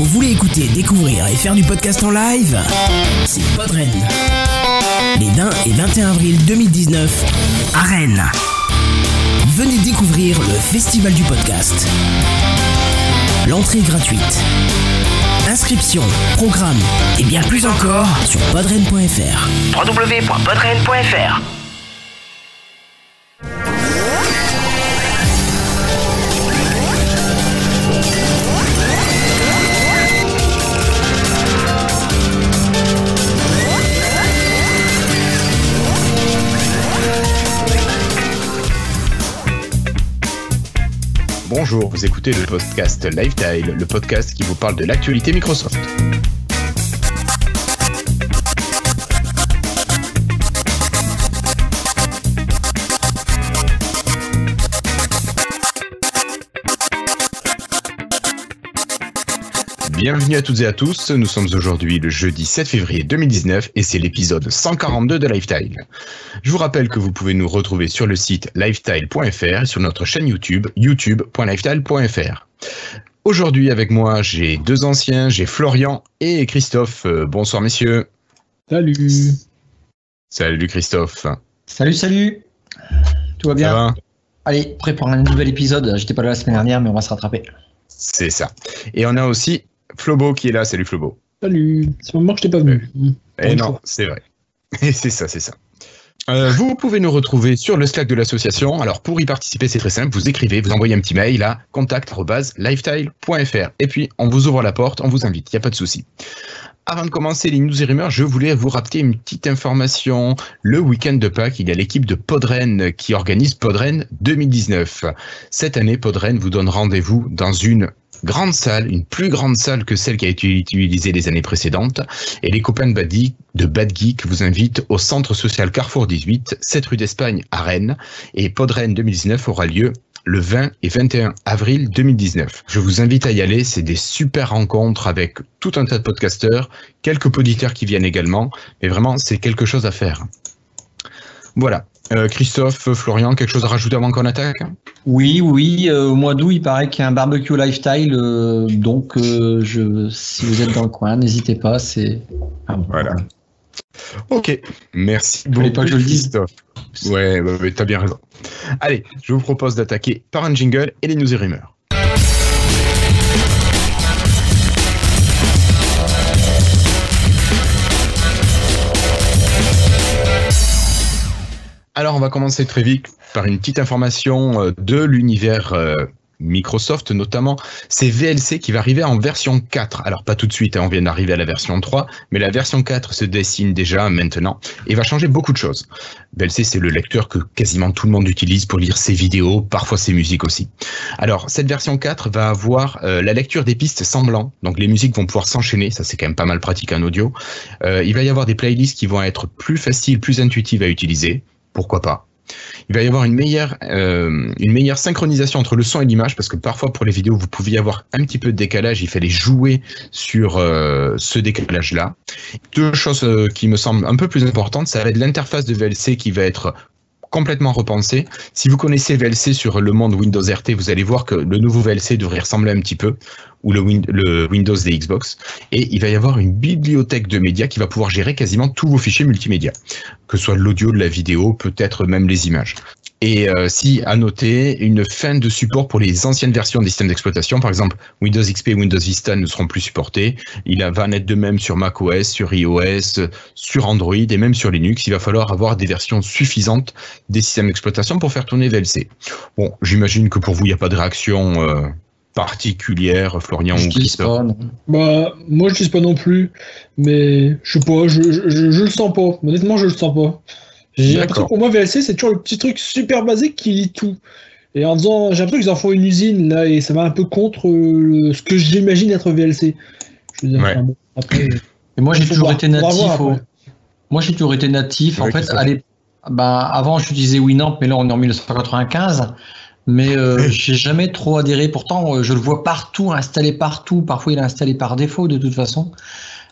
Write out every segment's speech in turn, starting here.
Vous voulez écouter, découvrir et faire du podcast en live C'est Podren. Les 20 et 21 avril 2019 à Rennes. Venez découvrir le Festival du podcast. L'entrée est gratuite. Inscription, programme et bien plus encore sur podren.fr. www.podren.fr Bonjour, vous écoutez le podcast Lifetile, le podcast qui vous parle de l'actualité Microsoft. Bienvenue à toutes et à tous, nous sommes aujourd'hui le jeudi 7 février 2019 et c'est l'épisode 142 de Lifetile. Je vous rappelle que vous pouvez nous retrouver sur le site lifetile.fr et sur notre chaîne YouTube youtube.lifetile.fr. Aujourd'hui avec moi j'ai deux anciens, j'ai Florian et Christophe. Euh, bonsoir messieurs. Salut. Salut Christophe. Salut, salut. Tout va bien Ça va Allez, prêt pour un nouvel épisode. J'étais pas là la semaine dernière, mais on va se rattraper. C'est ça. Et on a aussi Flobo qui est là. Salut Flobo. Salut. C'est un moment que je t'ai pas vu. Mmh. Et Bonne non, c'est vrai. Et c'est ça, c'est ça. Euh, vous pouvez nous retrouver sur le Slack de l'association. Alors pour y participer, c'est très simple. Vous écrivez, vous envoyez un petit mail à contact@lifetile.fr et puis on vous ouvre la porte, on vous invite. Il n'y a pas de souci. Avant de commencer les news et rumeurs, je voulais vous rappeler une petite information. Le week-end de Pâques, il y a l'équipe de Podren qui organise Podren 2019. Cette année, Podren vous donne rendez-vous dans une grande salle, une plus grande salle que celle qui a été utilisée les années précédentes. Et les copains de Bad Geek, de Bad Geek vous invitent au centre social Carrefour 18, 7 rue d'Espagne à Rennes. Et Podren 2019 aura lieu le 20 et 21 avril 2019. Je vous invite à y aller, c'est des super rencontres avec tout un tas de podcasteurs, quelques poditeurs qui viennent également, mais vraiment c'est quelque chose à faire. Voilà. Euh, Christophe, Florian, quelque chose à rajouter avant qu'on attaque Oui, oui. euh, au mois d'août, il paraît qu'il y a un barbecue lifestyle. euh, donc, euh, je, si vous êtes dans le coin, n'hésitez pas. C'est ah, bon, Voilà. Ok, merci voulez beaucoup pas que je le dise? Christophe. Ouais, ouais, t'as bien raison. Allez, je vous propose d'attaquer par un jingle et les news et rumeurs. Alors, on va commencer très vite par une petite information euh, de l'univers euh, Microsoft, notamment. C'est VLC qui va arriver en version 4. Alors, pas tout de suite, hein, on vient d'arriver à la version 3, mais la version 4 se dessine déjà maintenant et va changer beaucoup de choses. VLC, c'est le lecteur que quasiment tout le monde utilise pour lire ses vidéos, parfois ses musiques aussi. Alors, cette version 4 va avoir euh, la lecture des pistes semblant. Donc, les musiques vont pouvoir s'enchaîner. Ça, c'est quand même pas mal pratique en audio. Il va y avoir des playlists qui vont être plus faciles, plus intuitives à utiliser pourquoi pas. Il va y avoir une meilleure, euh, une meilleure synchronisation entre le son et l'image, parce que parfois pour les vidéos, vous pouviez avoir un petit peu de décalage, il fallait jouer sur euh, ce décalage-là. Deux choses euh, qui me semblent un peu plus importantes, ça va être l'interface de VLC qui va être complètement repensée. Si vous connaissez VLC sur le monde Windows RT, vous allez voir que le nouveau VLC devrait ressembler un petit peu, ou le, Win- le Windows des Xbox. Et il va y avoir une bibliothèque de médias qui va pouvoir gérer quasiment tous vos fichiers multimédia, que ce soit l'audio, de la vidéo, peut-être même les images. Et euh, si, à noter, une fin de support pour les anciennes versions des systèmes d'exploitation, par exemple Windows XP et Windows Vista ne seront plus supportés. Il va en être de même sur macOS, sur iOS, sur Android et même sur Linux. Il va falloir avoir des versions suffisantes des systèmes d'exploitation pour faire tourner VLC. Bon, j'imagine que pour vous, il n'y a pas de réaction euh, particulière, Florian je ou Christophe. pas. Bah, moi je dis pas non plus, mais je sais pas, je, je, je, je le sens pas. Honnêtement, je le sens pas. J'ai l'impression pour moi, VLC, c'est toujours le petit truc super basique qui lit tout. Et en disant, j'ai l'impression qu'ils en font une usine là, et ça va un peu contre euh, le- ce que j'imagine être VLC. Je veux dire, Ouais. enfin, bon, après, Et moi, j'ai toujours voir, été natif. voir au-. Moi, j'ai toujours été natif. Ouais, en fait, Christophe. allez, ben, avant, j'utilisais Winamp, mais là, on est en 1995. Mais euh, j'ai jamais trop adhéré. Pourtant, euh, je le vois partout, installé partout. Parfois, il est installé par défaut, de toute façon.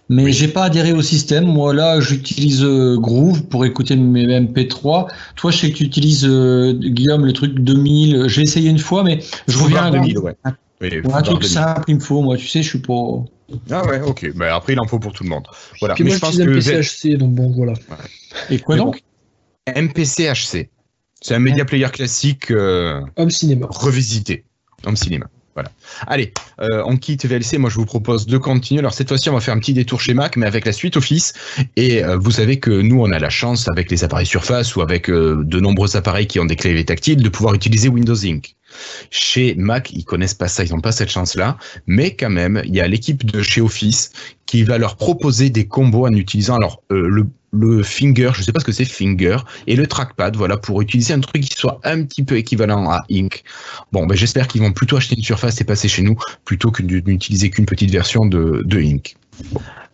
Mais j'ai pas adhéré au système. Moi, là, j'utilise euh, Groove pour écouter mes MP3. Toi, je sais que tu utilises, euh, Guillaume, le truc 2000. J'ai essayé une fois, mais je reviens à Voir Groove. 2000, ouais. Oui, Pour un truc simple, il me faut, moi, tu sais, je suis pas. Ah ouais, ok. Bah, après, il en faut pour tout le monde. Voilà. Puis Mais moi, je pense que MPCHC, donc bon, voilà. Et quoi Mais donc? MPC-HC, c'est un média player classique euh, Home cinéma. revisité en cinéma. Allez, euh, on quitte VLC. Moi, je vous propose de continuer. Alors, cette fois-ci, on va faire un petit détour chez Mac, mais avec la suite Office. Et euh, vous savez que nous, on a la chance, avec les appareils Surface ou avec euh, de nombreux appareils qui ont des claviers tactiles, de pouvoir utiliser Windows Ink. Chez Mac, ils connaissent pas ça, ils n'ont pas cette chance-là. Mais quand même, il y a l'équipe de chez Office qui va leur proposer des combos en utilisant alors euh, le, le finger, je sais pas ce que c'est finger, et le trackpad, voilà, pour utiliser un truc qui soit un petit peu équivalent à Ink. Bon, ben j'espère qu'ils vont plutôt acheter une surface et passer chez nous plutôt que de n'utiliser qu'une petite version de, de Ink.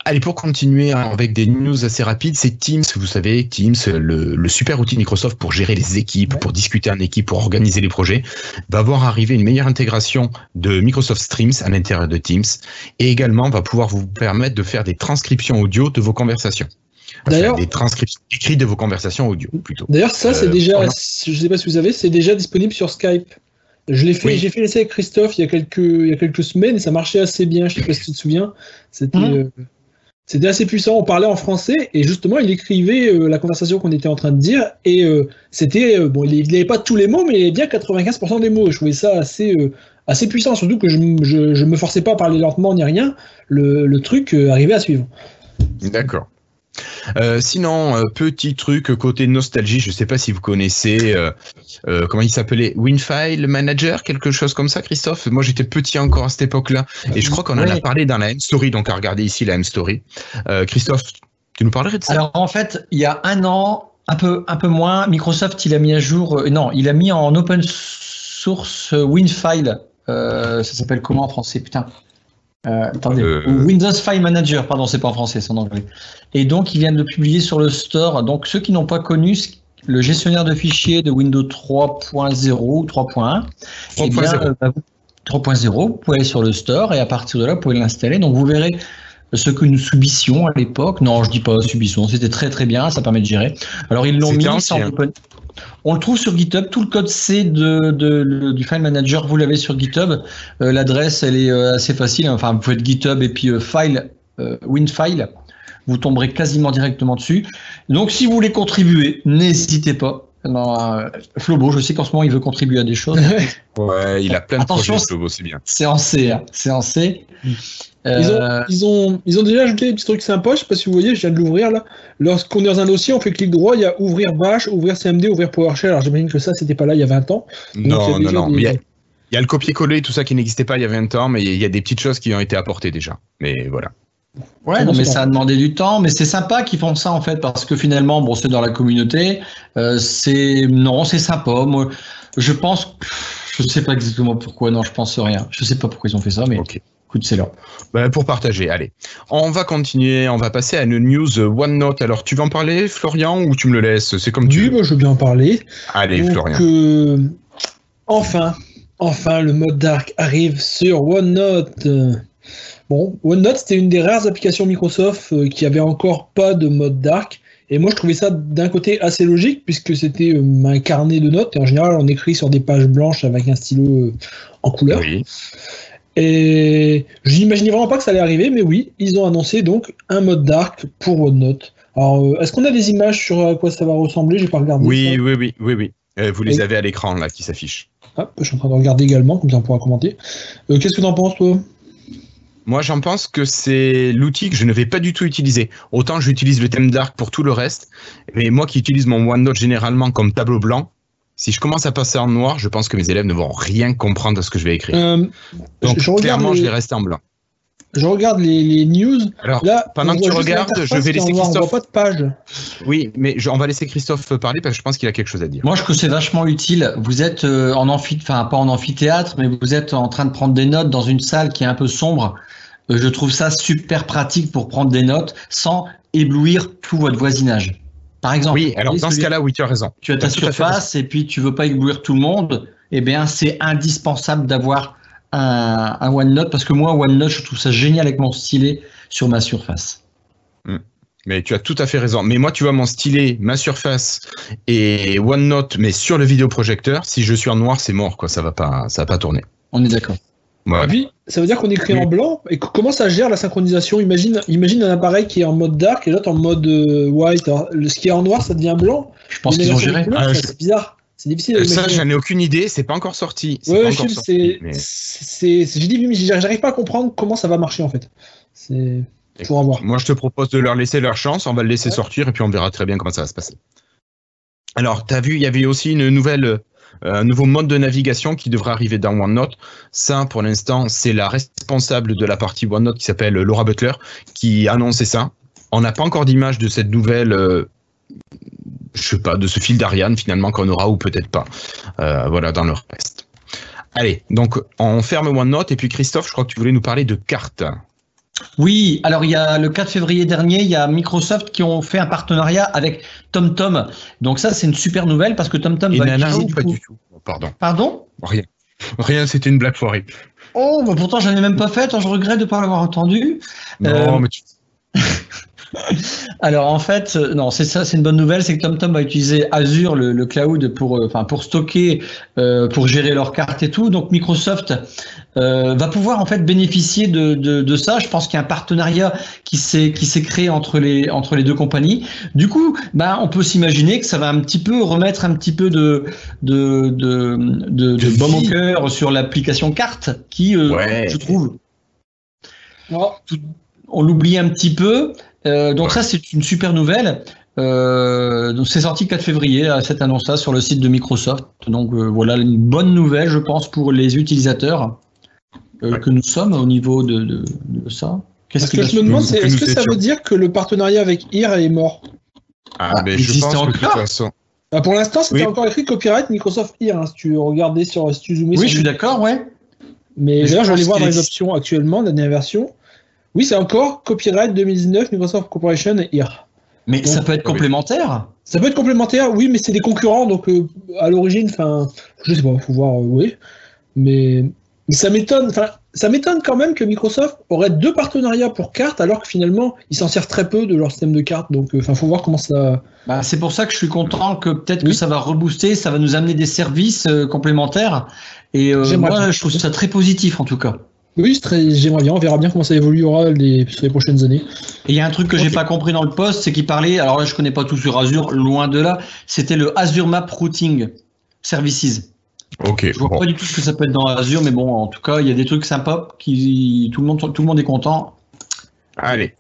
Allez, pour continuer avec des news assez rapides, c'est Teams. Vous savez, Teams, le, le super outil Microsoft pour gérer les équipes, pour discuter en équipe, pour organiser les projets, va voir arriver une meilleure intégration de Microsoft Streams à l'intérieur de Teams et également va pouvoir vous permettre de faire des transcriptions audio de vos conversations. D'ailleurs- des transcriptions écrites de vos conversations audio, plutôt. D'ailleurs, ça, c'est Euh, déjà, je sais pas si vous savez, c'est déjà disponible sur Skype. Je l'ai fait, Oui. j'ai fait l'essai avec Christophe il y a quelques, il y a quelques semaines et ça marchait assez bien. Je sais pas si tu te souviens. C'était, Mhm. euh, c'était assez puissant. On parlait en français et justement, il écrivait euh, la conversation qu'on était en train de dire et euh, c'était, euh, bon, il n'avait pas tous les mots, mais il avait bien 95% des mots. Et je trouvais ça assez, euh, assez puissant, surtout que je, je, je me forçais pas à parler lentement ni rien. Le, le truc euh, arrivait à suivre. D'accord. Euh, sinon, euh, petit truc côté nostalgie, je sais pas si vous connaissez, euh, comment il s'appelait, WinFile Manager, quelque chose comme ça, Christophe? Moi, j'étais petit encore à cette époque-là, et je crois qu'on en a parlé dans la M-Story, donc à regarder ici la M-Story. Christophe, tu nous parlerais de ça? Alors en fait, il y a un an, un peu, un peu moins, Microsoft il a mis à jour, non, il a mis en open source WinFile. Ça s'appelle comment en français? Putain. Euh, attendez. Euh. Windows File Manager, pardon, c'est pas en français, c'est en anglais. Et donc, il vient de publier sur le store. Donc, ceux qui n'ont pas connu le gestionnaire de fichiers de Windows 3.0 ou 3.1, eh bien, 3.0. euh, bah, vous- 3.0, vous pouvez aller sur le store et à partir de là, vous pouvez l'installer. Donc, vous verrez ce que nous subissions à l'époque. Non, je dis pas subissions, c'était très très bien, ça permet de gérer. Alors, ils l'ont mis, ancien. open- on le trouve sur GitHub. Tout le code C de, de- le- du file manager, vous l'avez sur GitHub. Euh, L'adresse, elle est euh, assez facile. Enfin, vous faites GitHub et puis euh, file, euh, WinFile. Vous tomberez quasiment directement dessus. Donc, si vous voulez contribuer, n'hésitez pas. Non, euh, Flobo, je sais qu'en ce moment, il veut contribuer à des choses. Ouais, il a plein de Attention, projets, c'est bien. c'est en C. hein. C'est en C. Ils ont, Euh, ils, ont, ils ont déjà ajouté des petits trucs sympas, je sais pas si vous voyez, je viens de l'ouvrir là. Lorsqu'on est dans un dossier, on fait clic droit, il y a ouvrir Bash, ouvrir CMD, ouvrir PowerShell. Alors j'imagine que ça, c'était pas là il y a 20 ans. Donc, il y a Non, non, non. des- mais Il y, a- il y a le copier-coller, tout ça qui n'existait pas il y a 20 ans, mais il y a des petites choses qui ont été apportées déjà. Mais voilà. Ouais, non, mais ça a demandé du temps, mais c'est sympa qu'ils font ça en fait, parce que finalement, bon, c'est dans la communauté, euh, c'est non, c'est sympa. Moi, je pense, je sais pas exactement pourquoi, non, je pense rien. Je sais pas pourquoi ils ont fait ça, mais Ok. C'est là. Ben, pour partager, allez. On va continuer, on va passer à une news euh, OneNote. Alors, tu vas en parler, Florian, ou tu me le laisses? C'est comme tu Oui, veux. moi je veux bien en parler. Allez, Donc, Florian. euh, enfin, enfin, le mode dark arrive sur OneNote. Bon, OneNote, c'était une des rares applications Microsoft euh, qui avait encore pas de mode dark. Et moi, je trouvais ça d'un côté assez logique, puisque c'était un carnet de notes. Et en général, on écrit sur des pages blanches avec un stylo en couleur. Oui. Et je n'imaginais vraiment pas que ça allait arriver, mais oui, ils ont annoncé donc un mode dark pour OneNote. Alors, euh, est-ce qu'on a des images sur à quoi ça va ressembler? J'ai pas regardé. Oui, ça. oui, oui, oui, oui. Euh, vous les Et- avez à l'écran, là, qui s'affichent. Ah, je suis en train de regarder également, comme ça on pourra commenter. Euh, Qu'est-ce que t'en penses, toi? Moi, j'en pense que c'est l'outil que je ne vais pas du tout utiliser. Autant j'utilise le thème dark pour tout le reste, mais moi qui utilise mon OneNote généralement comme tableau blanc, si je commence à passer en noir, je pense que mes élèves ne vont rien comprendre de ce que je vais écrire. Euh, Donc, je, je regarde clairement, les, je vais rester en blanc. je regarde les, les news. Alors, Là, pendant que tu regardes, je vais laisser On Christophe. voit pas de page. oui, mais je- on va laisser Christophe parler parce que je pense qu'il a quelque chose à dire. Moi, je trouve que c'est vachement utile. Vous êtes euh, en enfin pas en amphithéâtre, mais vous êtes en train de prendre des notes dans une salle qui est un peu sombre. Euh, je trouve ça super pratique pour prendre des notes sans éblouir tout votre voisinage. Par exemple, Oui, alors dans ce cas-là, oui, tu as raison. tu as ta surface et puis tu veux pas éblouir tout le monde, eh bien c'est indispensable d'avoir un, un OneNote parce que moi OneNote je trouve ça génial avec mon stylet sur ma surface. Mais tu as tout à fait raison. Mais moi, tu vois, mon stylet, ma surface et OneNote, mais sur le vidéoprojecteur, si je suis en noir, c'est mort, quoi. Ça va pas, ça va pas tourner. On est d'accord. Ouais. Et puis, ça veut dire qu'on écrit en blanc. Et co- comment ça gère la synchronisation? Imagine, imagine un appareil qui est en mode dark et l'autre en mode euh, white. Alors, le- ce qui est en noir, ça devient blanc. Je pense qu'ils ont géré. Ah, je- C'est bizarre. C'est difficile à Euh, Ça, j'en ai aucune idée. C'est pas encore sorti. Ouais, pas encore sorti. mais- j'ai dit, mais j'arrive pas à comprendre comment ça va marcher en fait. C'est pour avoir. Moi, je te propose de leur laisser leur chance. On va le laisser Ouais. sortir et puis on verra très bien comment ça va se passer. Alors, tu as vu, il y avait aussi une nouvelle, euh, un nouveau mode de navigation qui devrait arriver dans OneNote. Ça, pour l'instant, c'est la responsable de la partie OneNote qui s'appelle Laura Butler qui a annoncé ça. On n'a pas encore d'image de cette nouvelle, euh, je sais pas, de ce fil d'Ariane finalement qu'on aura ou peut-être pas. Euh, voilà, dans le reste. Allez, donc on ferme OneNote et puis Christophe, je crois que tu voulais nous parler de cartes. Oui, alors il y a le 4 février dernier, il y a Microsoft qui ont fait un partenariat avec TomTom. Donc ça, c'est une super nouvelle parce que TomTom Et va Nana, utiliser du pas coup- du tout Pardon. Pardon? Rien. Rien, c'était une blague foirée. Oh, bah pourtant j'en ai même pas fait, je regrette de ne pas l'avoir entendu. Non, Euh, mais tu... Alors en fait, euh, non, c'est ça, c'est une bonne nouvelle, c'est que TomTom va utiliser Azure, le, le cloud, pour, euh, enfin, pour stocker, euh, pour gérer leurs cartes et tout. Donc Microsoft euh, va pouvoir en fait bénéficier de, de, de ça. Je pense qu'il y a un partenariat qui s'est qui s'est créé entre les entre les deux compagnies. Du coup, ben on peut s'imaginer que ça va un petit peu remettre un petit peu de de de de, de De baume au cœur sur l'application carte, qui, euh, Ouais. je trouve, Oh, on l'oublie un petit peu. Euh, donc Ouais. ça, c'est une super nouvelle. Euh, donc c'est sorti le 4 février, euh, cette annonce-là, sur le site de Microsoft. Donc euh, voilà, une bonne nouvelle, je pense, pour les utilisateurs euh, Ouais. que nous sommes au niveau de, de, de ça. Qu'est-ce que je me demande, c'est, est-ce que ça veut dire que le partenariat avec IR est mort? Ah, Ah, ben, je pense que de toute encore façon. Bah, Pour l'instant, c'était Oui. encore écrit copyright Microsoft IR. hein, si tu regardais sur, si tu zoomais Oui, sur je suis d'accord, ouais. Mais Mais d'ailleurs, je vais aller voir dans les options actuellement, la dernière version. Oui, c'est encore copyright 2019 Microsoft Corporation et IR. Mais Donc, ça peut être oui. complémentaire. Ça peut être complémentaire, oui, mais c'est des concurrents, donc euh, à l'origine, enfin, je sais pas, faut voir, euh, oui. Mais, mais ça m'étonne, enfin, ça m'étonne quand même que Microsoft aurait deux partenariats pour cartes, alors que finalement, ils s'en servent très peu de leur système de cartes. Donc, euh, enfin, faut voir comment ça. Bah, c'est pour ça que je suis content que peut-être que ça va rebooster, ça va nous amener des services euh, complémentaires. Et euh, moi, bien. je trouve ça très positif en tout cas. Oui, j'aimerais bien, on verra bien comment ça évoluera les, sur les prochaines années. Et il y a un truc que j'ai pas compris dans le poste, c'est qu'il parlait, alors là je connais pas tout sur Azure, loin de là, c'était le Azure Map Routing Services. Ok, Je vois bon. pas du tout ce que ça peut être dans Azure, mais bon, en tout cas, il y a des trucs sympas qui tout le monde tout le monde est content. Allez.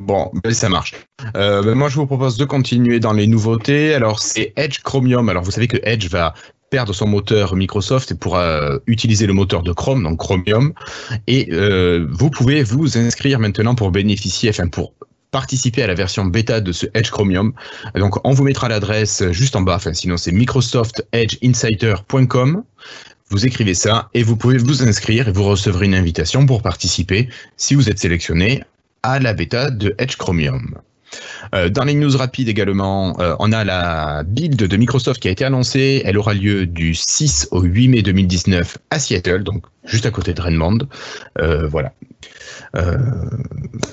Bon, ben, ça marche. Euh, ben, moi, je vous propose de continuer dans les nouveautés. Alors, c'est Edge Chromium. Alors, vous savez que Edge va perdre son moteur Microsoft et pourra euh, utiliser le moteur de Chrome, donc Chromium. Et euh, vous pouvez vous inscrire maintenant pour bénéficier, enfin pour participer à la version bêta de ce Edge Chromium. Donc, on vous mettra l'adresse juste en bas. Enfin, sinon, c'est microsoftedgeinsider.com. Vous écrivez ça et vous pouvez vous inscrire et vous recevrez une invitation pour participer, si vous êtes sélectionné, à la bêta de Edge Chromium. Euh, dans les news rapides également, euh, on a la build de Microsoft qui a été annoncée. Elle aura lieu du 6 au 8 mai 2019 à Seattle, donc juste à côté de Redmond. Euh, voilà. Euh,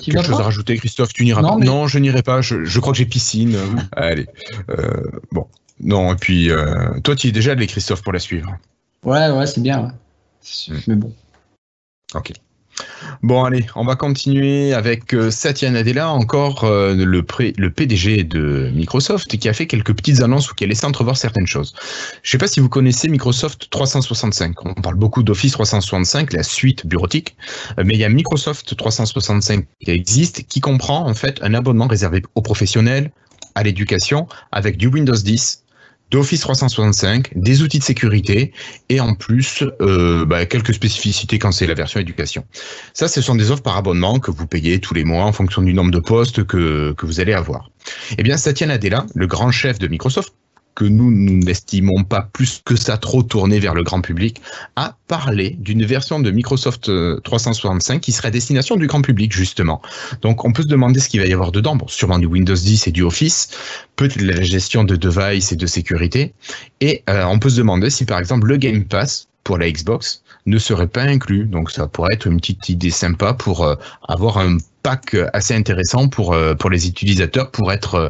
quelque chose pas à rajouter, Christophe? Tu n'iras pas? mais- Non, je n'irai pas. Je, je crois que j'ai piscine. Allez. Euh, bon. Non, et puis, toi, tu y es déjà allé, Christophe, pour la suivre. Ouais, ouais, c'est bien. ouais. Sûr, Mais bon. Ok. Bon, allez, on va continuer avec euh, Satya Nadella, encore euh, le, le PDG de Microsoft, qui a fait quelques petites annonces ou qui a laissé entrevoir certaines choses. Je ne sais pas si vous connaissez Microsoft 365. On parle beaucoup d'Office 365, la suite bureautique, euh, mais il y a Microsoft 365 qui existe, qui comprend en fait un abonnement réservé aux professionnels, à l'éducation, avec du Windows 10, d'Office 365, des outils de sécurité et en plus euh, bah, quelques spécificités quand c'est la version éducation. Ça, ce sont des offres par abonnement que vous payez tous les mois en fonction du nombre de postes que, que vous allez avoir. Eh bien, Satya Nadella, le grand chef de Microsoft, que nous, n'estimons pas plus que ça trop tourné vers le grand public, a parlé d'une version de Microsoft euh, 365 qui serait destination du grand public, justement. Donc, on peut se demander ce qu'il va y avoir dedans. Bon, sûrement du Windows 10 et du Office, peut-être la gestion de devices et de sécurité. Et euh, on peut se demander si, par exemple, le Game Pass pour la Xbox ne serait pas inclus. Donc ça pourrait être une petite idée sympa pour euh, avoir un pack assez intéressant pour euh, pour les utilisateurs pour être euh,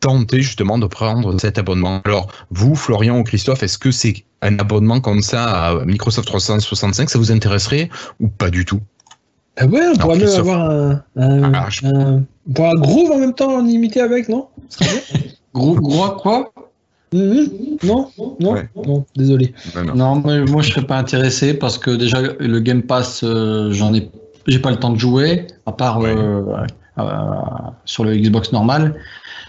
tentés justement de prendre cet abonnement. Alors vous, Florian ou Christophe, est-ce que c'est un abonnement comme ça à Microsoft 365, ça vous intéresserait ou pas du tout? Ah ouais, on pourrait Christophe. avoir un, un, Ah, je- un- Groove en même temps en imité avec, non? Gros quoi? Mhm. Non Non Ouais. Non, désolé. Non, non. Non, mais moi je serais pas intéressé parce que déjà le Game Pass, euh, j'en ai, j'ai pas le temps de jouer à part Ouais. euh, euh, sur le Xbox normal.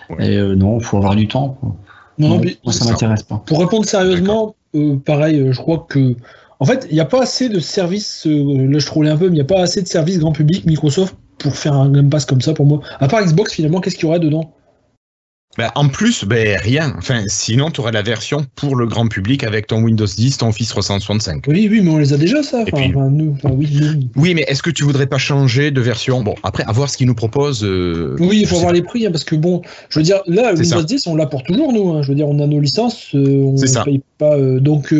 Ouais. Et euh, non, faut avoir du temps. quoi. Non, Non, mais moi ça ça. m'intéresse pas. pour répondre sérieusement, euh, pareil, je crois que. En fait, il n'y a pas assez de services. euh, là, je trouvais un peu, mais il n'y a pas assez de services grand public Microsoft pour faire un Game Pass comme ça pour moi. À part Xbox, finalement, qu'est-ce qu'il y aurait dedans? Bah, en plus, ben, rien. Enfin, sinon, tu aurais la version pour le grand public avec ton Windows 10, ton Office 365. Oui, oui, mais on les a déjà, ça. Enfin, puis- enfin, nous, enfin, oui. Oui, mais est-ce que tu voudrais pas changer de version? Bon, après, à voir ce qu'ils nous proposent. euh, Oui, il faut voir les prix, hein, parce que bon, je veux dire, là, Windows ça. 10, on l'a pour toujours, nous. hein. Je veux dire, on a nos licences, euh, on ne paye pas. euh, donc,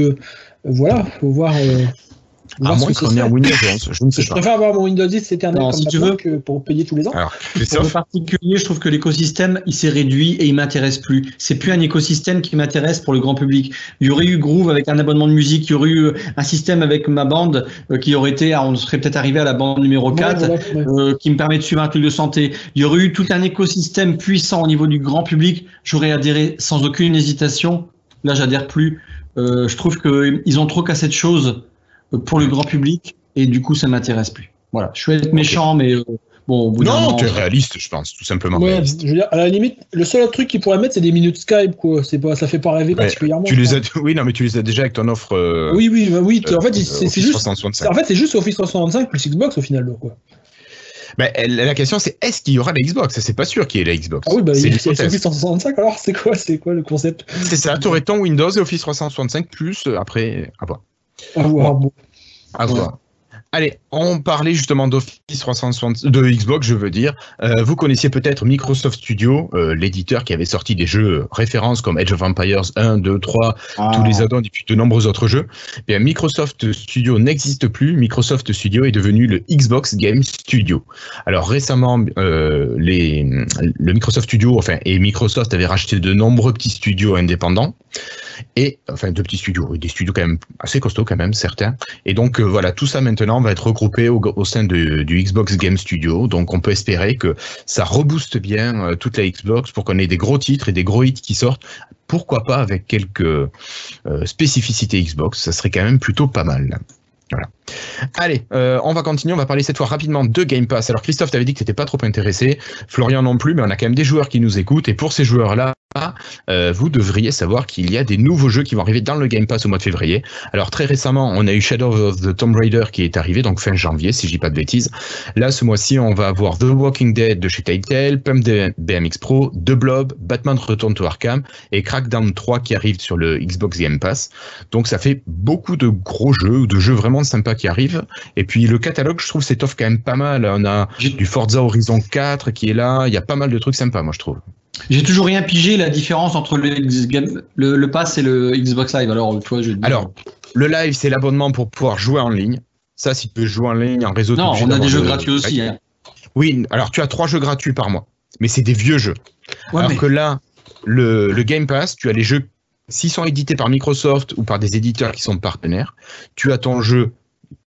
voilà, faut voir. Euh, À moins qu'on ait un. Windows 11, je ne sais Je pas. préfère avoir mon Windows 10 éternel Non, comme si tu veux. que pour payer tous les ans. Alors, Pour le Christophe, particulier, je trouve que l'écosystème, il s'est réduit et il m'intéresse plus. C'est plus un écosystème qui m'intéresse pour le grand public. Il y aurait eu Groove avec un abonnement de musique, il y aurait eu un système avec ma bande euh, qui aurait été, on serait peut-être arrivé à la bande numéro 4. Ouais, voilà, ouais. euh, qui me permet de suivre un truc de santé. Il y aurait eu tout un écosystème puissant au niveau du grand public. J'aurais adhéré sans aucune hésitation. Là, j'adhère plus. Euh, je trouve qu'ils ont trop cassé de choses euh, pour le grand public et du coup, ça m'intéresse plus. Voilà. Je vais être méchant, mais euh, bon, au bout non, tu es réaliste, je pense, tout simplement. Ouais, réaliste. je veux dire, à la limite, le seul truc qu'ils pourraient mettre, c'est des minutes Skype, quoi. C'est pas, ça fait pas rêver Ouais, particulièrement. Tu les as, oui, non, mais tu les as déjà avec ton offre. euh, Oui, oui, bah oui. euh, en fait, c'est juste. 365. En fait, c'est juste Office 365 plus Xbox au final, donc, quoi. Elle- la question, c'est est-ce qu'il y aura la Xbox? C'est pas sûr qu'il y ait la Xbox. Ah oui, bah, c'est. Office 365, alors c'est quoi, c'est quoi le concept? C'est ça, tu aurais ton Windows et Office 365 plus après. À voir. À voir, bon. À voir. Allez, on parlait justement d'Office 360, de Xbox, je veux dire. Euh, vous connaissiez peut-être Microsoft Studio, euh, l'éditeur qui avait sorti des jeux références comme Age of Empires 1, 2, 3, tous les add-ons et puis de nombreux autres jeux. Eh Bien, Microsoft Studio n'existe plus. Microsoft Studio est devenu le Xbox Game Studio. Alors récemment, euh, les, le Microsoft Studio, enfin, et Microsoft avait racheté de nombreux petits studios indépendants. Et enfin, de petits studios, des studios quand même assez costauds quand même, certains. Et donc euh, voilà, tout ça maintenant va être regroupé au, sein du Xbox Game Studio. Donc on peut espérer que ça rebooste bien euh, toute la Xbox pour qu'on ait des gros titres et des gros hits qui sortent. Pourquoi pas avec quelques euh, spécificités Xbox, ça serait quand même plutôt pas mal. Voilà. Allez, on va continuer. On va parler cette fois rapidement de Game Pass. Alors Christophe, t'avais dit que t'étais pas trop intéressé, Florian non plus, mais on a quand même des joueurs qui nous écoutent. Et pour ces joueurs-là, euh, vous devriez savoir qu'il y a des nouveaux jeux qui vont arriver dans le Game Pass au mois de février. Alors très récemment, on a eu Shadow of the Tomb Raider qui est arrivé, donc fin janvier, si je dis pas de bêtises. Là, ce mois-ci, on va avoir The Walking Dead de chez Telltale, Pump de BMX Pro, The Blob, Batman Return to Arkham et Crackdown 3 qui arrive sur le Xbox Game Pass. Donc ça fait beaucoup de gros jeux, de jeux vraiment sympas qui arrivent. Et puis le catalogue, je trouve, s'étoffe quand même pas mal. On a du Forza Horizon 4 qui est là. Il y a pas mal de trucs sympas, moi, je trouve. J'ai toujours rien pigé la différence entre le, le, le Pass et le Xbox Live. Alors, tu vois, je Alors, le live, c'est l'abonnement pour pouvoir jouer en ligne. Ça, si tu veux jouer en ligne, en réseau, non, on a des jeux gratuits aussi. hein. Oui, alors tu as trois jeux gratuits par mois. Mais c'est des vieux jeux. Ouais, alors mais- que là, le, le Game Pass, tu as les jeux, s'ils sont édités par Microsoft ou par des éditeurs qui sont partenaires, tu as ton jeu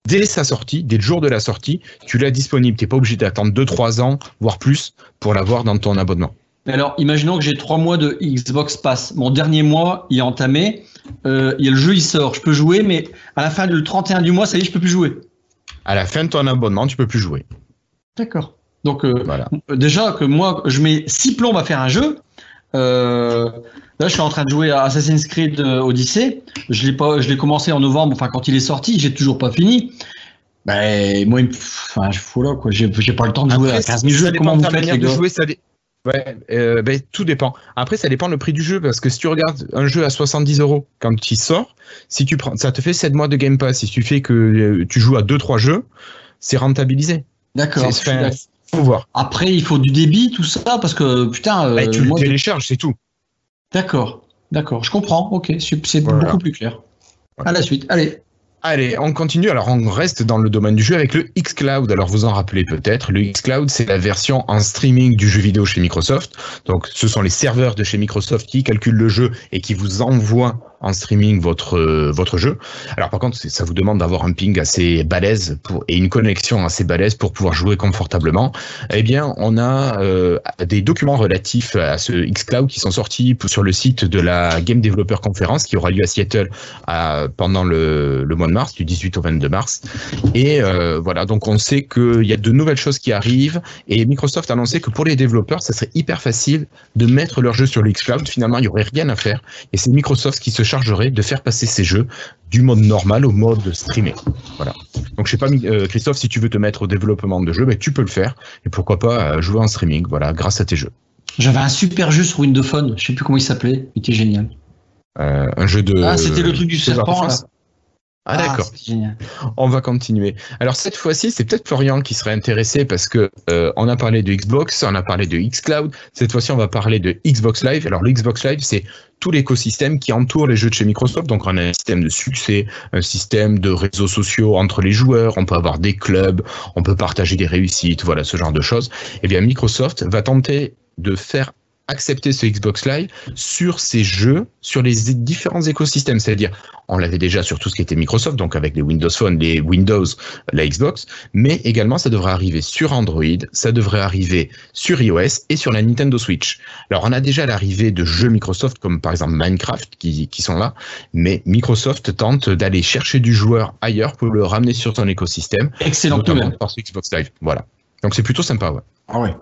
dès sa sortie, dès le jour de la sortie, tu l'as disponible. Tu n'es pas obligé d'attendre 2-3 ans, voire plus, pour l'avoir dans ton abonnement. Mais alors, imaginons que j'ai trois mois de Xbox Pass. Mon dernier mois, il est entamé. Euh, il y a le jeu, il sort. Je peux jouer, mais à la fin du 31 du mois, ça y est, je peux plus jouer. À la fin de ton abonnement, tu peux plus jouer. D'accord. Donc, euh, Voilà. déjà que moi, je mets six plombs à faire un jeu. Euh, là, je suis en train de jouer à Assassin's Creed Odyssey. Je l'ai pas, je l'ai commencé en novembre. Enfin, quand il est sorti, j'ai toujours pas fini. Ben, moi, il me- enfin, je fous là, quoi. J'ai, pas le temps de jouer à Après, 15 000 ça jeux. Comment vous faites, les de gars jouer, ça dé- Ouais, euh, ben, tout dépend. Après, ça dépend le prix du jeu, parce que si tu regardes un jeu à 70 euros quand il sort, si tu prends, ça te fait 7 mois de Game Pass. Si tu fais que euh, tu joues à 2-3 jeux, c'est rentabilisé. D'accord. Faut voir. Après, il faut du débit, tout ça, parce que putain. euh, Bah, tu moi, le télécharges, c'est tout. D'accord, d'accord, je comprends. Ok, c'est Voilà. beaucoup plus clair. À la suite. Allez. Allez, on continue. Alors, on reste dans le domaine du jeu avec le xCloud. Alors, vous en rappelez peut-être. Le xCloud, c'est la version en streaming du jeu vidéo chez Microsoft. Donc, ce sont les serveurs de chez Microsoft qui calculent le jeu et qui vous envoient en streaming votre euh, votre jeu. Alors par contre, ça vous demande d'avoir un ping assez balèze pour, et une connexion assez balèze pour pouvoir jouer confortablement. Eh bien, on a euh, des documents relatifs à ce xCloud qui sont sortis sur le site de la Game Developer Conference qui aura lieu à Seattle pendant le, le mois de mars, du 18 au 22 mars. Et euh, voilà, donc on sait qu'il y a de nouvelles choses qui arrivent et Microsoft a annoncé que pour les développeurs, ça serait hyper facile de mettre leur jeu sur le xCloud. Finalement, il y aurait rien à faire et c'est Microsoft qui se chargerait de faire passer ces jeux du mode normal au mode streamé. Voilà. Donc je sais pas, euh, Christophe, si tu veux te mettre au développement de jeux, ben, tu peux le faire et pourquoi pas euh, jouer en streaming, voilà, grâce à tes jeux. J'avais un super jeu sur Windows Phone, je sais plus comment il s'appelait, il était génial. Euh, un jeu de. Ah, c'était le truc du serpent là. Ah, d'accord. On va continuer. Alors cette fois-ci, c'est peut-être Florian qui serait intéressé parce que euh, on a parlé de Xbox, on a parlé de xCloud. Cette fois-ci, on va parler de Xbox Live. Alors le Xbox Live, c'est tout l'écosystème qui entoure les jeux de chez Microsoft. Donc on a un système de succès, un système de réseaux sociaux entre les joueurs, on peut avoir des clubs, on peut partager des réussites, voilà ce genre de choses. Eh bien Microsoft va tenter de faire accepter ce Xbox Live sur ces jeux, sur les différents écosystèmes. C'est-à-dire, on l'avait déjà sur tout ce qui était Microsoft, donc avec les Windows Phone, les Windows, la Xbox, mais également ça devrait arriver sur Android, ça devrait arriver sur iOS et sur la Nintendo Switch. Alors, on a déjà l'arrivée de jeux Microsoft comme par exemple Minecraft qui, qui sont là, mais Microsoft tente d'aller chercher du joueur ailleurs pour le ramener sur son écosystème. Excellent notamment par ce Xbox Live. Voilà. Donc c'est plutôt sympa, ouais. Ah ouais.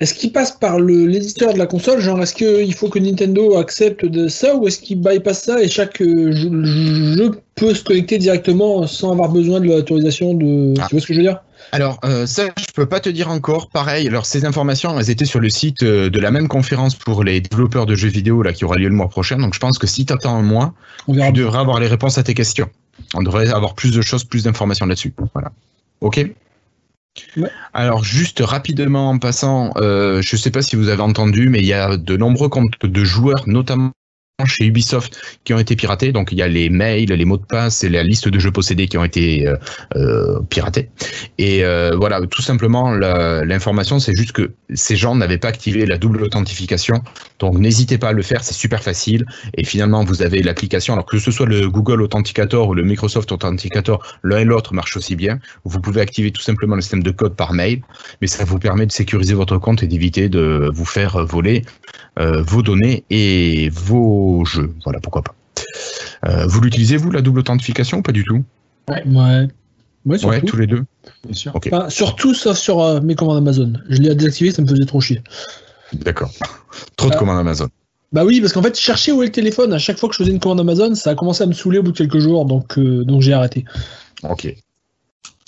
Est-ce qu'il passe par l'éditeur de la console Genre, est-ce qu'il faut que Nintendo accepte de ça ou est-ce qu'il bypass ça et chaque euh, jeu, jeu peut se connecter directement sans avoir besoin de l'autorisation de. Ah. Tu vois ce que je veux dire? Alors euh, ça, je peux pas te dire encore. Pareil. Alors ces informations, elles étaient sur le site euh, de la même conférence pour les développeurs de jeux vidéo là qui aura lieu le mois prochain. Donc je pense que si tu attends un mois, On verra. tu devrais avoir les réponses à tes questions. On devrait avoir plus de choses, plus d'informations là-dessus. Voilà. Ok? Alors juste rapidement en passant, euh, je sais pas si vous avez entendu, mais il y a de nombreux comptes de joueurs, notamment chez Ubisoft, qui ont été piratés. Donc il y a les mails, les mots de passe et la liste de jeux possédés qui ont été euh, euh, piratés. Et euh, voilà, tout simplement, l'information, c'est juste que ces gens n'avaient pas activé la double authentification. Donc n'hésitez pas à le faire, c'est super facile. Et finalement, vous avez l'application, alors que ce soit le Google Authenticator ou le Microsoft Authenticator, l'un et l'autre marchent aussi bien. Vous pouvez activer tout simplement le système de code par mail, mais ça vous permet de sécuriser votre compte et d'éviter de vous faire voler vos données et vos jeux. Voilà, pourquoi pas. Euh, vous l'utilisez, vous, la double authentification ou pas du tout? Ouais. Ouais, Ouais, surtout. tous les deux. Bien sûr. Enfin, surtout sauf sur euh, mes commandes Amazon. Je l'ai désactivé, ça me faisait trop chier. d'accord. Trop de Ah. commandes Amazon. Bah oui, parce qu'en fait, chercher où est le téléphone à chaque fois que je faisais une commande Amazon, ça a commencé à me saouler au bout de quelques jours, donc, euh, donc j'ai arrêté. Ok.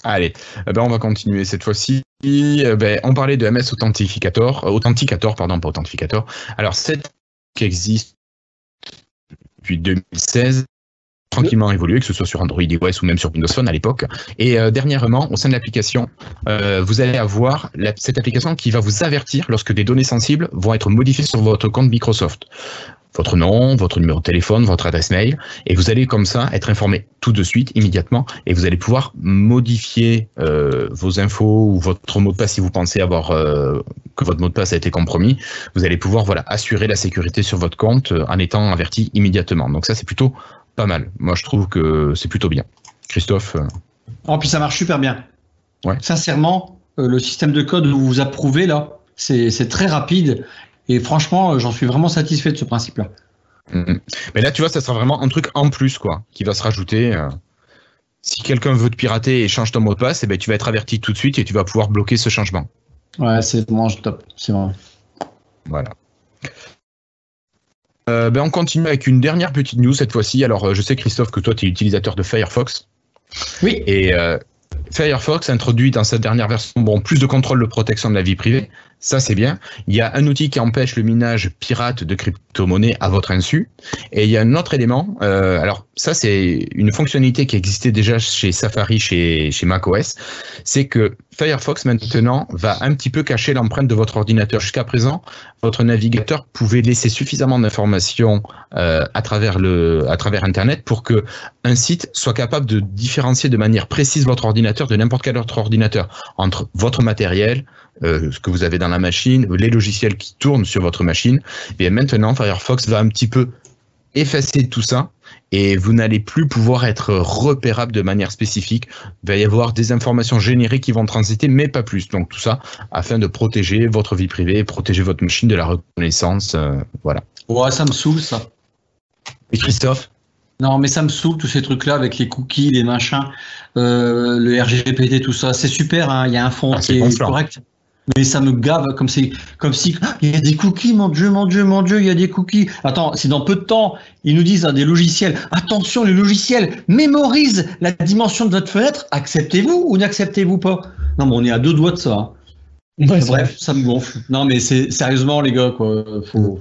Allez, eh ben on va continuer cette fois-ci. Eh ben, on parlait de MS Authenticator, euh, Authenticator, pardon, pas Authenticator. Alors, cette qui existe depuis 2016, tranquillement évolué, que ce soit sur Android iOS ou même sur Windows Phone à l'époque. Et euh, dernièrement, au sein de l'application, euh, vous allez avoir cette application qui va vous avertir lorsque des données sensibles vont être modifiées sur votre compte Microsoft. Votre nom, votre numéro de téléphone, votre adresse mail, et vous allez comme ça être informé tout de suite, immédiatement, et vous allez pouvoir modifier euh, vos infos ou votre mot de passe si vous pensez avoir que votre mot de passe a été compromis. Vous allez pouvoir voilà assurer la sécurité sur votre compte euh, en étant averti immédiatement. Donc ça c'est plutôt pas mal. Moi je trouve que c'est plutôt bien. Christophe, euh, Oh, puis ça marche super bien. Ouais. Sincèrement, euh, le système de code que vous vous approuvez là, c'est très rapide. Et franchement, j'en suis vraiment satisfait de ce principe-là. Mhm. Mais là, tu vois, ça sera vraiment un truc en plus, quoi, qui va se rajouter. euh. Si quelqu'un veut te pirater et change ton mot de passe, eh ben, tu vas être averti tout de suite et tu vas pouvoir bloquer ce changement. Ouais, c'est vraiment top. C'est vrai. Voilà. Euh, ben, on continue avec une dernière petite news cette fois-ci. Alors, euh, je sais, Christophe, que toi, tu es utilisateur de Firefox. Oui. Et euh, Firefox introduit dans sa dernière version bon, plus de contrôle de protection de la vie privée. Ça, c'est bien. Il y a un outil qui empêche le minage pirate de crypto-monnaies à votre insu. Et il y a un autre élément. euh, alors, ça, c'est une fonctionnalité qui existait déjà chez Safari, chez, chez macOS. C'est que Firefox maintenant va un petit peu cacher l'empreinte de votre ordinateur. Jusqu'à présent, votre navigateur pouvait laisser suffisamment d'informations euh, à travers le, à travers Internet pour que un site soit capable de différencier de manière précise votre ordinateur de n'importe quel autre ordinateur entre votre matériel, euh, ce que vous avez dans la machine, les logiciels qui tournent sur votre machine. Et maintenant, Firefox va un petit peu effacer tout ça et vous n'allez plus pouvoir être repérable de manière spécifique. Il va y avoir des informations génériques qui vont transiter, mais pas plus. Donc tout ça afin de protéger votre vie privée, protéger votre machine de la reconnaissance. Euh, voilà. Ouais, ça me saoule ça. Et Christophe? Non, mais ça me saoule tous ces trucs-là avec les cookies, les machins, euh, le RGPD, tout ça. C'est super, hein. il y a un fond ah, qui est correct. Mais ça me gave comme si, comme si il y a des cookies, mon Dieu, mon Dieu, mon Dieu, il y a des cookies. Attends, si dans peu de temps ils nous disent à des logiciels, attention, les logiciels mémorisent la dimension de votre fenêtre, acceptez-vous ou n'acceptez-vous pas? Non, mais on est à deux doigts de ça. Hein. Bref, ça me gonfle. Non, mais c'est sérieusement les gars, quoi. Faut...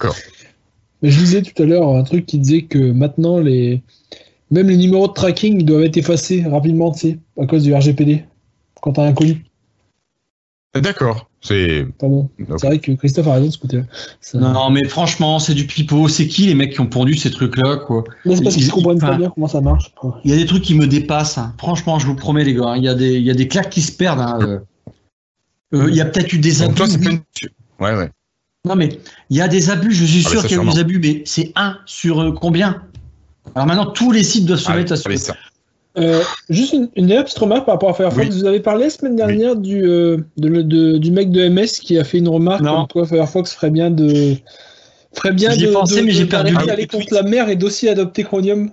Mais je disais tout à l'heure un truc qui disait que maintenant les même les numéros de tracking doivent être effacés rapidement, tu sais, à cause du RGPD quand t'as un colis. D'accord. C'est. Pardon. C'est vrai que Christophe a raison de ce côté-là. Non, mais franchement, c'est du pipeau. C'est qui les mecs qui ont pondu ces trucs-là, quoi? Non, c'est parce qu'ils comprennent pas bien comment ça marche. Il y a des trucs qui me dépassent. Hein. Franchement, je vous promets, les gars. Il y, a des, il y a des claques qui se perdent. Hein, euh. Euh, il y a peut-être eu des abus. Ouais, ouais. Non, mais il y a des abus. Je suis ah, sûr qu'il y a eu des abus, mais c'est un sur euh, combien? Alors maintenant, tous les sites doivent se ah mettre à ça. Euh, juste une, une, petite remarque par rapport à Firefox. Vous avez parlé la semaine dernière du, euh, de, du mec de MS qui a fait une remarque comme quoi Firefox ferait bien de. ferait bien de, pensé, mais j'ai perdu. aller contre la mer et d'aussi adopter Chromium.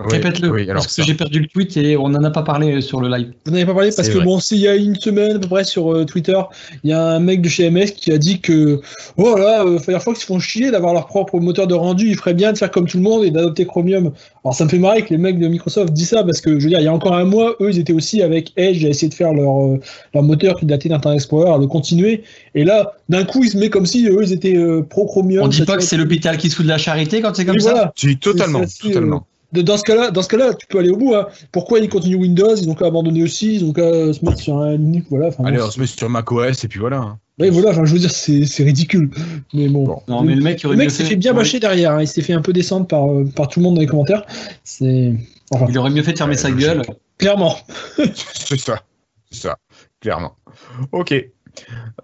Répète-le, parce que j'ai perdu le tweet et on n'en a pas parlé sur le live. Vous n'avez pas parlé parce que bon, s'il y a une semaine à peu près sur euh, Twitter, il y a un mec de chez MS qui a dit que oh là, euh, Firefox ils font chier d'avoir leur propre moteur de rendu, il ferait bien de faire comme tout le monde et d'adopter Chromium. Alors ça me fait marrer que les mecs de Microsoft disent ça parce que je veux dire, il y a encore un mois, eux ils étaient aussi avec Edge à essayer de faire leur, euh, leur moteur qui datait d'Internet Explorer, de continuer. Et là, d'un coup, ils se mettent comme si eux ils étaient pro Chromium. On dit pas que c'est l'hôpital qui se fout de la charité quand c'est comme ça. Oui, totalement, totalement dans ce cas-là, dans ce cas-là, tu peux aller au bout. Hein. Pourquoi ils continuent Windows? Ils ont qu'à abandonner aussi. Ils ont qu'à se mettre sur un Linux. Voilà. Allez, on se met sur macOS et puis voilà. Hein. Oui, voilà. je veux dire, c'est ridicule. Mais bon. Non, mais le mec, le mec s'est fait bien bâcher derrière. Hein. Il s'est fait un peu descendre par, euh, par tout le monde dans les commentaires. C'est. il aurait mieux fait de fermer sa gueule. Clairement. c'est ça. C'est ça. Clairement. Ok.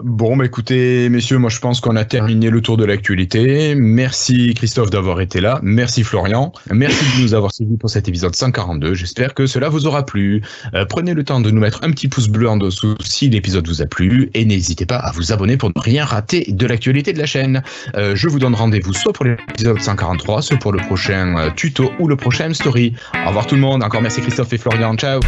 Bon, bah écoutez, messieurs, moi je pense qu'on a terminé le tour de l'actualité. Merci Christophe d'avoir été là. Merci Florian. Merci de nous avoir suivis pour cet épisode 142. J'espère que cela vous aura plu. Euh, prenez le temps de nous mettre un petit pouce bleu en dessous si l'épisode vous a plu et n'hésitez pas à vous abonner pour ne rien rater de l'actualité de la chaîne. Euh, je vous donne rendez-vous soit pour l'épisode 143, soit pour le prochain euh, tuto ou le prochain story. Au revoir tout le monde. Encore merci Christophe et Florian. Ciao.